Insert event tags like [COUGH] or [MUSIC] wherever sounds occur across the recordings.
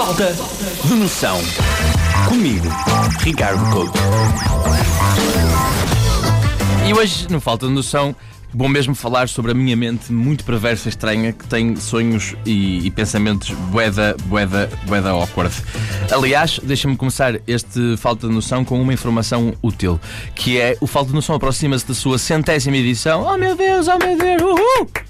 Falta de noção. Comigo, Ricardo Couto. E hoje, no Falta de Noção, vou mesmo falar sobre a minha mente muito perversa e estranha que tem sonhos e, e pensamentos boeda, boeda, boeda awkward. Aliás, deixa-me começar este Falta de Noção com uma informação útil, que é o Falta de Noção aproxima-se da sua centésima edição. Oh meu Deus, oh meu Deus, uhul!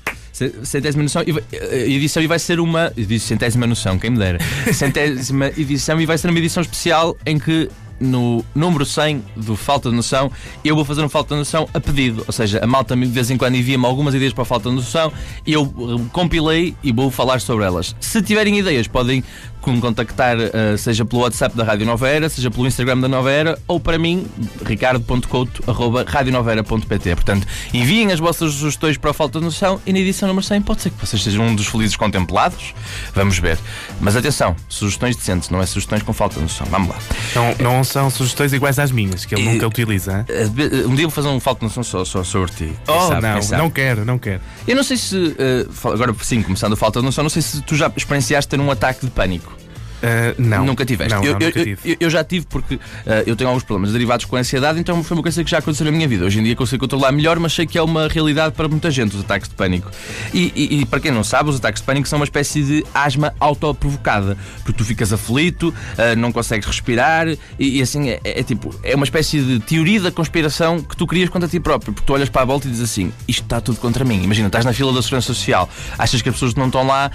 Centésima noção, eh, edição e vai ser uma. Disse centésima noção, quem me dera. [LAUGHS] Centésima edição e vai ser uma edição especial em que no número 100 do Falta de Noção, eu vou fazer um Falta de Noção a pedido. Ou seja, a malta de vez em quando envia-me algumas ideias para a Falta de Noção e eu eh, compilei e vou falar sobre elas. Se tiverem ideias, podem contactar, uh, seja pelo WhatsApp da Rádio Nova Era, seja pelo Instagram da Nova Era, ou para mim, ricardo.couto.radionovaera.pt. Portanto, enviem as vossas sugestões para a falta de noção e na edição número 100 pode ser que vocês sejam um dos felizes contemplados. Vamos ver. Mas atenção, sugestões decentes, não é sugestões com falta de noção. Vamos lá. Não, não são sugestões iguais às minhas, que ele nunca utiliza. Uh, um dia vou fazer um falta de noção só, só sobre ti. Oh, sabe, não, não quero, não quero. Eu não sei se, uh, agora sim, começando a falta de noção, não sei se tu já experienciaste ter um ataque de pânico. Uh, não. Nunca tiveste? Não, eu, não, eu, nunca tive. Eu, eu, já tive porque uh, eu tenho alguns problemas derivados com a ansiedade, então foi uma coisa que já aconteceu na minha vida. Hoje em dia consigo controlar melhor, mas sei que é uma realidade para muita gente os ataques de pânico. E, e, e para quem não sabe, os ataques de pânico são uma espécie de asma autoprovocada, porque tu ficas aflito, uh, não consegues respirar e, e assim é, é, é, tipo, é uma espécie de teoria da conspiração que tu crias contra ti próprio, porque tu olhas para a volta e dizes assim: isto está tudo contra mim. Imagina, estás na fila da segurança social, achas que as pessoas não estão lá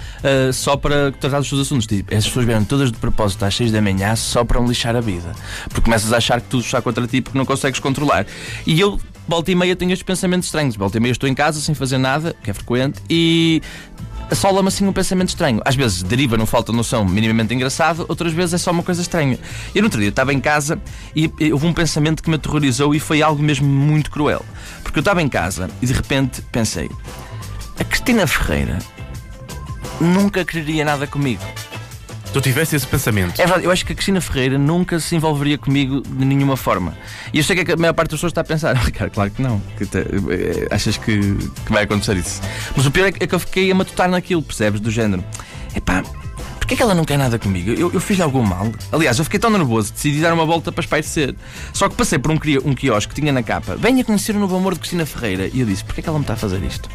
só para tratar dos seus assuntos. Tipo, essas pessoas vieram todas de propósito às 6 da manhã só para me lixar a vida. Porque começas a achar que tudo está contra ti porque não consegues controlar. E eu, volta e meia, tenho estes pensamentos estranhos. Volta e meia estou em casa sem fazer nada, que é frequente, e assola-me assim um pensamento estranho. Às vezes deriva num falta de noção minimamente engraçado, outras vezes é só uma coisa estranha. E no outro dia estava em casa e houve um pensamento que me aterrorizou e foi algo mesmo muito cruel. Porque eu estava em casa e de repente pensei: a Cristina Ferreira nunca quereria nada comigo. Tu tivesse esse pensamento. É verdade, eu acho que a Cristina Ferreira nunca se envolveria comigo de nenhuma forma. E eu sei que a maior parte das pessoas está a pensar, [LAUGHS] Ricardo, claro que não. Que te, eh, achas que, que vai acontecer isso? Mas o pior é que eu fiquei a matutar naquilo, percebes? Do género. Epá, porquê é que ela não quer nada comigo? Eu, eu fiz algum mal? Aliás, eu fiquei tão nervoso, decidi dar uma volta para espairecer. Só que passei por um, um quiosque que tinha na capa. Venha conhecer o novo amor de Cristina Ferreira. E eu disse, porquê é que ela me está a fazer isto?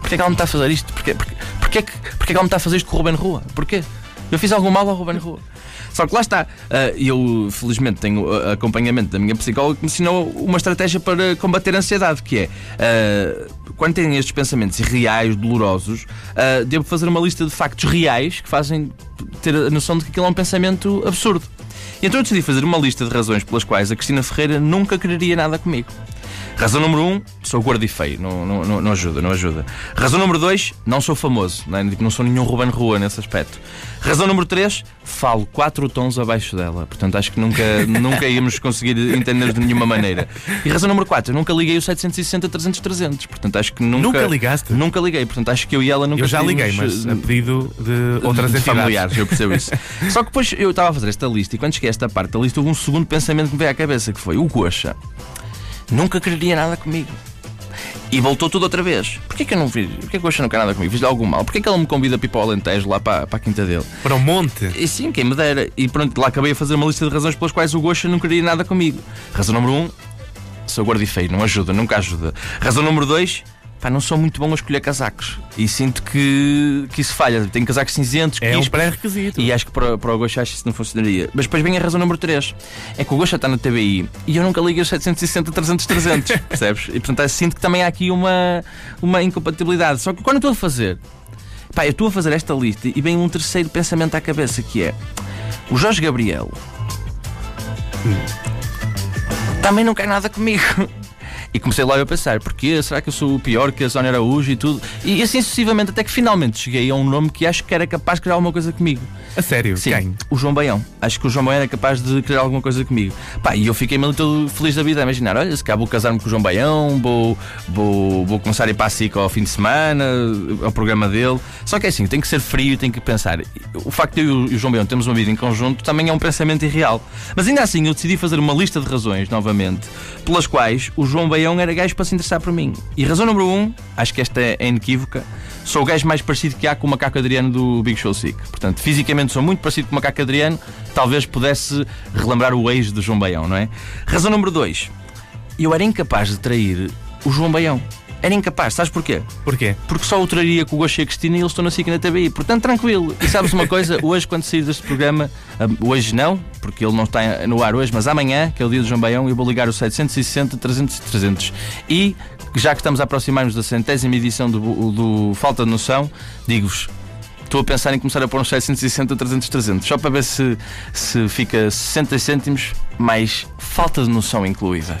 Porquê é que ela me está a fazer isto? Porquê, porquê, porquê, porquê é que ela me está a fazer isto com o Ruben Rua? Porquê? Eu fiz algum mal ao Ruben Rua. Só que lá está. E eu, felizmente, tenho acompanhamento da minha psicóloga que me ensinou uma estratégia para combater a ansiedade, que é uh, quando tenho estes pensamentos irreais, dolorosos, devo fazer uma lista de factos reais que fazem ter a noção de que aquilo é um pensamento absurdo. E então eu decidi fazer uma lista de razões pelas quais a Cristina Ferreira nunca quereria nada comigo. Razão número um, sou gordo e feio, não, não, não ajuda, não ajuda. Razão número dois, não sou famoso, não, é? não sou nenhum Ruben Rua nesse aspecto. Razão número três, falo quatro tons abaixo dela, portanto acho que nunca, [LAUGHS] nunca íamos conseguir entender de nenhuma maneira. E razão número quatro, eu nunca liguei o 760 300 300, portanto acho que nunca. Nunca ligaste? Nunca liguei, portanto acho que eu e ela nunca Eu já liguei, mas a pedido de outras de entidades. familiares, eu percebo isso. [LAUGHS] Só que depois eu estava a fazer esta lista e quando cheguei a esta parte da lista houve um segundo pensamento que me veio à cabeça, que foi o Goxa. Nunca quereria nada comigo. E voltou tudo outra vez. Porquê que eu não fiz? Porquê que o Goxa não quer nada comigo? Fiz-lhe algum mal? Porquê que ele me convida para ir para o Alentejo, lá para, para a quinta dele? Para o monte? E sim, quem me dera. E pronto, lá acabei a fazer uma lista de razões pelas quais o Goxa não queria nada comigo. Razão número um, sou gordo e feio, não ajuda, nunca ajuda. Razão número dois, Pá, não sou muito bom a escolher casacos. E sinto que, que isso falha. Tenho casacos cinzentos. É um quispos, pré-requisito. E acho que para, para o Gosto acho que isso não funcionaria. Mas depois vem a razão número 3. É que o Gosto está na TBI e eu nunca liguei os 760, 300, 300. percebes? E portanto sinto que também há aqui uma, uma incompatibilidade. Só que quando eu estou a fazer. Pá, eu estou a fazer esta lista e vem um terceiro pensamento à cabeça que é. O Jorge Gabriel. Também não quer nada comigo. E comecei logo a pensar, porquê? Será que eu sou o pior que a Sónia Araújo e tudo? E assim sucessivamente, até que finalmente cheguei a um nome que acho que era capaz de criar alguma coisa comigo. A sério? Sim, Quem? o João Baião. Acho que o João Baião era capaz de criar alguma coisa comigo. Pá, e eu fiquei meio todo feliz da vida a imaginar, olha, se cá vou casar-me com o João Baião, vou, vou, vou começar a ir para a SIC ao fim de semana, ao programa dele. Só que é assim, tem que ser frio, tem que pensar. O facto de eu e o João Baião termos uma vida em conjunto também é um pensamento irreal. Mas ainda assim, eu decidi fazer uma lista de razões, novamente, pelas quais o João Baião era gajo para se interessar por mim. E razão número um, acho que esta é inequívoca, sou o gajo mais parecido que há com o macaco Adriano do Big Show Sick. Portanto, fisicamente sou muito parecido com o macaco Adriano, talvez pudesse relembrar o ex do João Baião, não é? Razão número 2. Eu era incapaz de trair o João Baião. Era incapaz, sabes porquê? Porquê? Porque só o traria com o Gosto e a Cristina e eles estão na SIC na TBI. Portanto, tranquilo. E sabes uma coisa? [LAUGHS] Hoje, quando sair deste programa, um, hoje não, porque ele não está no ar hoje, mas amanhã, que é o dia do João Baião, eu vou ligar o 760 300 300. E, já que estamos a aproximar-nos da centésima edição do, do Falta de Noção, digo-vos, Estou a pensar em começar a pôr uns 760, 300, 300, só para ver se, se fica 60 cêntimos mais falta de noção incluída.